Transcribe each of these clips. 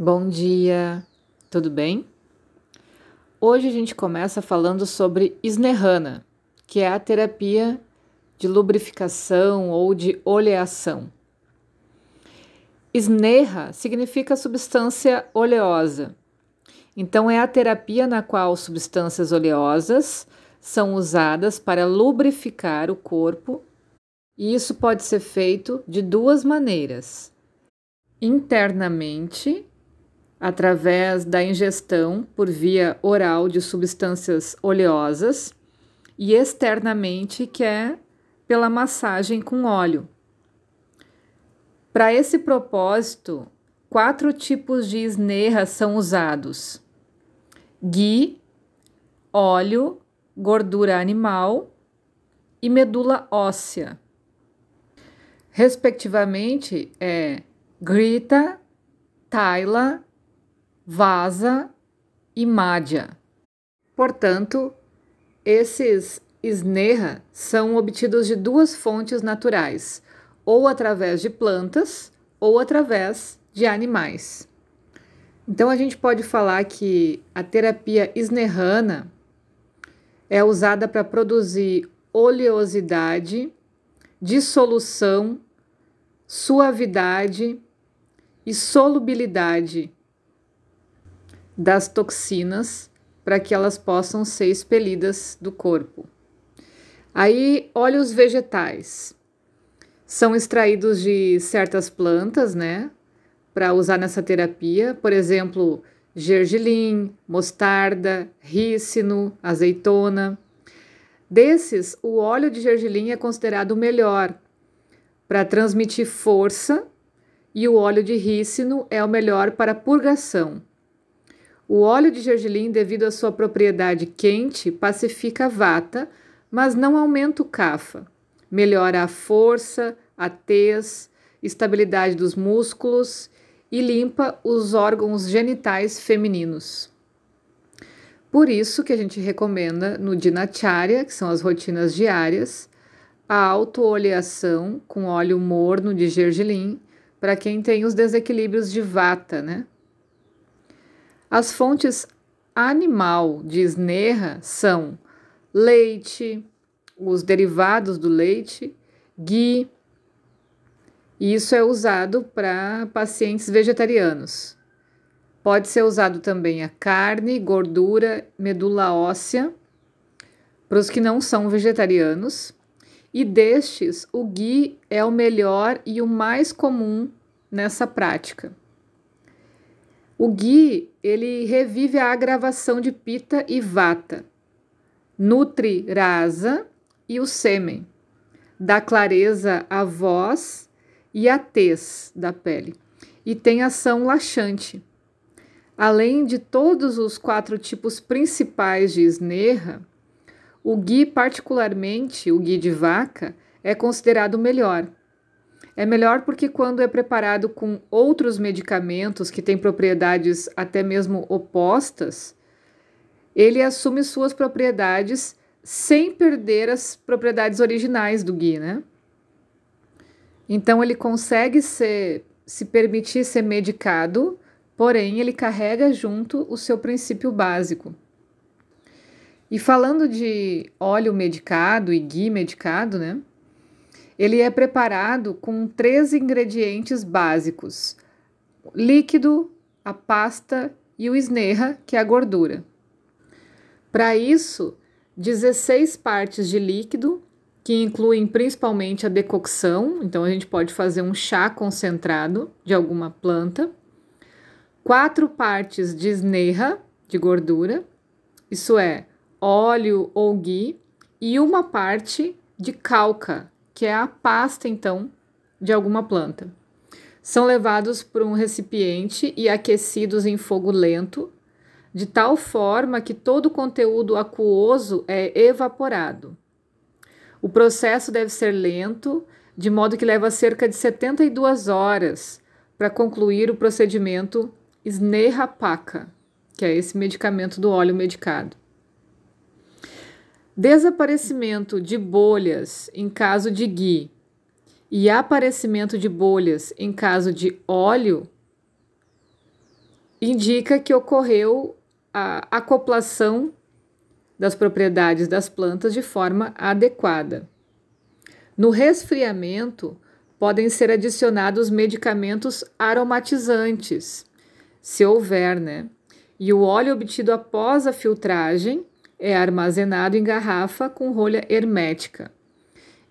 Bom dia, tudo bem? Hoje a gente começa falando sobre Snehana, que é a terapia de lubrificação ou de oleação. Sneha significa substância oleosa. Então, é a terapia na qual substâncias oleosas são usadas para lubrificar o corpo, e isso pode ser feito de duas maneiras: internamente através da ingestão por via oral de substâncias oleosas e externamente, que é pela massagem com óleo. Para esse propósito, quatro tipos de esnerra são usados: ghee, óleo, gordura animal e medula óssea. Respectivamente, é Grita, Taila Vasa e Madhya. Portanto, esses Sneha são obtidos de duas fontes naturais, ou através de plantas ou através de animais. Então a gente pode falar que a terapia Snehana é usada para produzir oleosidade, dissolução, suavidade e solubilidade das toxinas para que elas possam ser expelidas do corpo. Aí, óleos vegetais são extraídos de certas plantas, né, para usar nessa terapia, por exemplo, gergelim, mostarda, rícino, azeitona. Desses, o óleo de gergelim é considerado o melhor para transmitir força e o óleo de rícino é o melhor para purgação. O óleo de gergelim, devido à sua propriedade quente, pacifica a vata, mas não aumenta o kapha. Melhora a força, a tez, estabilidade dos músculos e limpa os órgãos genitais femininos. Por isso que a gente recomenda no Dinacharya, que são as rotinas diárias, a autooleação com óleo morno de gergelim para quem tem os desequilíbrios de vata, né? As fontes animal de esnerra são leite, os derivados do leite, ghee, e isso é usado para pacientes vegetarianos. Pode ser usado também a carne, gordura, medula óssea para os que não são vegetarianos. E destes, o ghee é o melhor e o mais comum nessa prática. O ghee, ele revive a agravação de pita e vata, nutre rasa e o sêmen, dá clareza à voz e à tez da pele e tem ação laxante. Além de todos os quatro tipos principais de esnerra, o ghee, particularmente o ghee de vaca, é considerado o melhor é melhor porque, quando é preparado com outros medicamentos que têm propriedades até mesmo opostas, ele assume suas propriedades sem perder as propriedades originais do ghee, né? Então, ele consegue ser, se permitir ser medicado, porém, ele carrega junto o seu princípio básico. E falando de óleo medicado e ghee medicado, né? Ele é preparado com três ingredientes básicos: líquido, a pasta e o esnerra, que é a gordura. Para isso, 16 partes de líquido, que incluem principalmente a decocção, então a gente pode fazer um chá concentrado de alguma planta, quatro partes de esnerra, de gordura, isso é, óleo ou ghee, e uma parte de calca, que é a pasta, então, de alguma planta. São levados por um recipiente e aquecidos em fogo lento, de tal forma que todo o conteúdo aquoso é evaporado. O processo deve ser lento, de modo que leva cerca de 72 horas para concluir o procedimento Sneha-Paka, que é esse medicamento do óleo medicado. Desaparecimento de bolhas em caso de ghee e aparecimento de bolhas em caso de óleo indica que ocorreu a acoplação das propriedades das plantas de forma adequada. No resfriamento, podem ser adicionados medicamentos aromatizantes, se houver, né? E o óleo obtido após a filtragem é armazenado em garrafa com rolha hermética.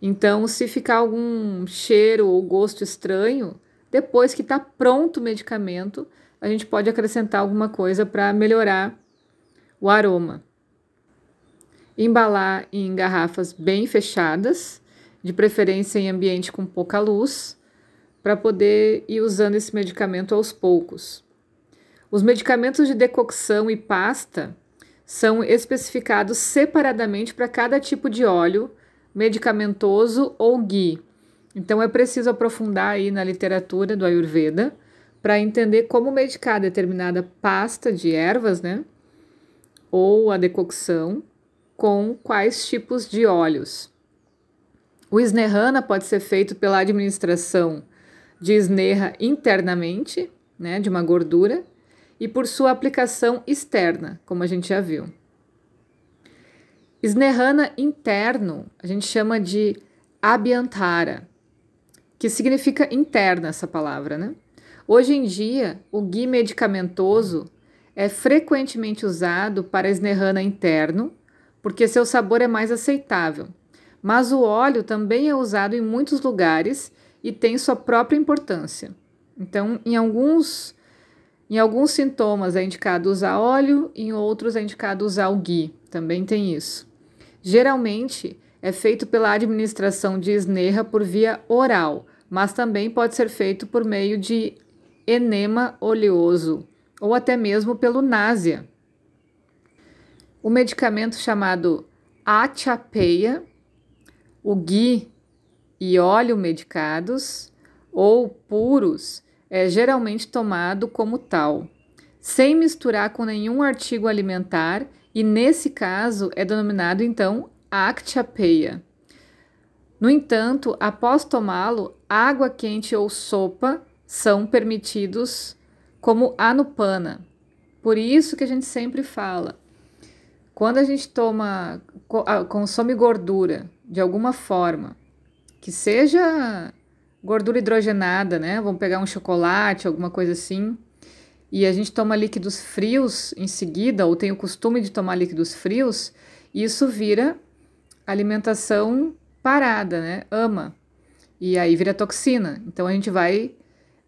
Então, se ficar algum cheiro ou gosto estranho, depois que está pronto o medicamento, a gente pode acrescentar alguma coisa para melhorar o aroma. Embalar em garrafas bem fechadas, de preferência em ambiente com pouca luz, para poder ir usando esse medicamento aos poucos. Os medicamentos de decocção e pasta são especificados separadamente para cada tipo de óleo medicamentoso ou ghee. Então é preciso aprofundar aí na literatura do Ayurveda para entender como medicar determinada pasta de ervas, né? Ou a decocção com quais tipos de óleos. O Snehana pode ser feito pela administração de Sneha internamente, né, de uma gordura, e por sua aplicação externa, como a gente já viu. Snehana interno a gente chama de Abhyantara, que significa interna essa palavra, né? Hoje em dia, o ghee medicamentoso é frequentemente usado para Snehana interno, porque seu sabor é mais aceitável. Mas o óleo também é usado em muitos lugares e tem sua própria importância. Então, em alguns em alguns sintomas é indicado usar óleo, em outros é indicado usar o ghee, também tem isso. Geralmente é feito pela administração de esnerra por via oral, mas também pode ser feito por meio de enema oleoso ou até mesmo pelo náusea. O medicamento chamado achapeia, o ghee e óleo medicados ou puros é geralmente tomado como tal, sem misturar com nenhum artigo alimentar e, nesse caso, é denominado então Actiapeia. No entanto, após tomá-lo, água quente ou sopa são permitidos como anupana. Por isso que a gente sempre fala, quando a gente toma, consome gordura de alguma forma, que seja gordura hidrogenada, né? Vamos pegar um chocolate, alguma coisa assim. E a gente toma líquidos frios em seguida, ou tem o costume de tomar líquidos frios, isso vira alimentação parada, né? Ama. E aí vira toxina. Então a gente vai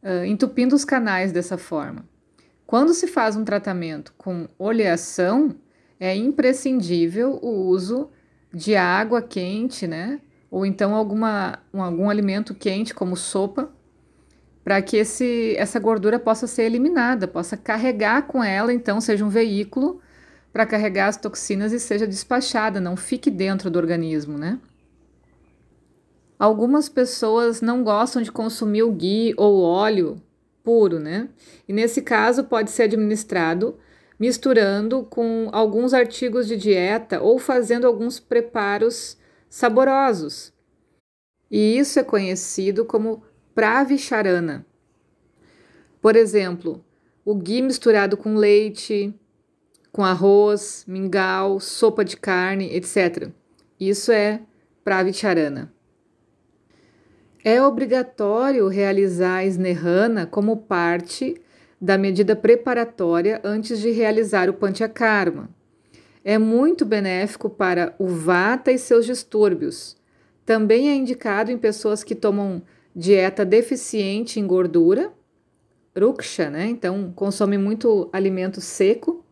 uh, entupindo os canais dessa forma. Quando se faz um tratamento com oleação, é imprescindível o uso de água quente, né? Ou então alguma, um, algum alimento quente, como sopa, para que esse, essa gordura possa ser eliminada, possa carregar com ela, então seja um veículo para carregar as toxinas e seja despachada, não fique dentro do organismo, né? Algumas pessoas não gostam de consumir o ghee ou óleo puro, né? E nesse caso pode ser administrado misturando com alguns artigos de dieta ou fazendo alguns preparos saborosos. E isso é conhecido como pravicharana. Por exemplo, o ghee misturado com leite, com arroz, mingau, sopa de carne, etc. Isso é pravicharana. É obrigatório realizar a como parte da medida preparatória antes de realizar o panchakarma é muito benéfico para o vata e seus distúrbios. Também é indicado em pessoas que tomam dieta deficiente em gordura, ruksha, né? Então consome muito alimento seco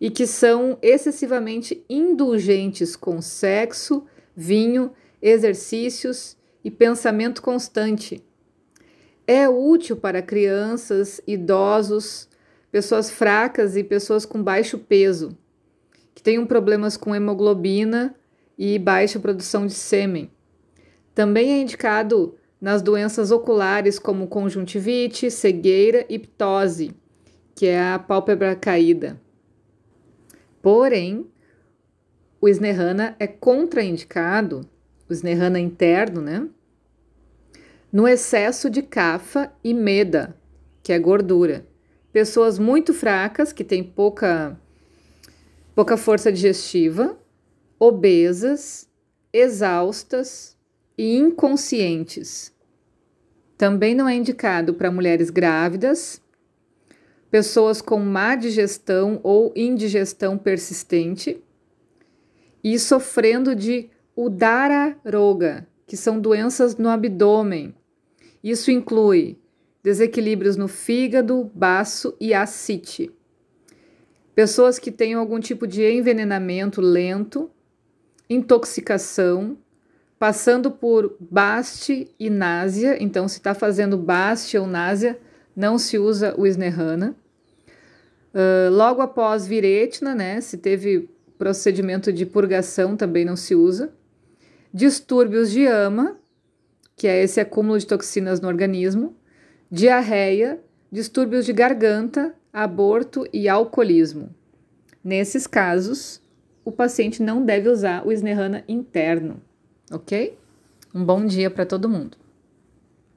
e que são excessivamente indulgentes com sexo, vinho, exercícios e pensamento constante. É útil para crianças, idosos, pessoas fracas e pessoas com baixo peso que tenham problemas com hemoglobina e baixa produção de sêmen. Também é indicado nas doenças oculares como conjuntivite, cegueira e ptose, que é a pálpebra caída. Porém, o Snehana é contraindicado, o Snehana interno, né? No excesso de cafa e meda, que é gordura, pessoas muito fracas, que têm pouca, pouca força digestiva, obesas, exaustas e inconscientes. Também não é indicado para mulheres grávidas, pessoas com má digestão ou indigestão persistente e sofrendo de Udara Roga, que são doenças no abdômen. Isso inclui desequilíbrios no fígado, baço e ascite. Pessoas que tenham algum tipo de envenenamento lento, intoxicação, passando por baste e náusea. Então, se está fazendo baste ou náusea, não se usa o Snerrana. Uh, logo após viretina, né? Se teve procedimento de purgação, também não se usa. Distúrbios de ama, que é esse acúmulo de toxinas no organismo. Diarreia, distúrbios de garganta, aborto e alcoolismo. Nesses casos, o paciente não deve usar o Snerrana interno, ok? Um bom dia para todo mundo.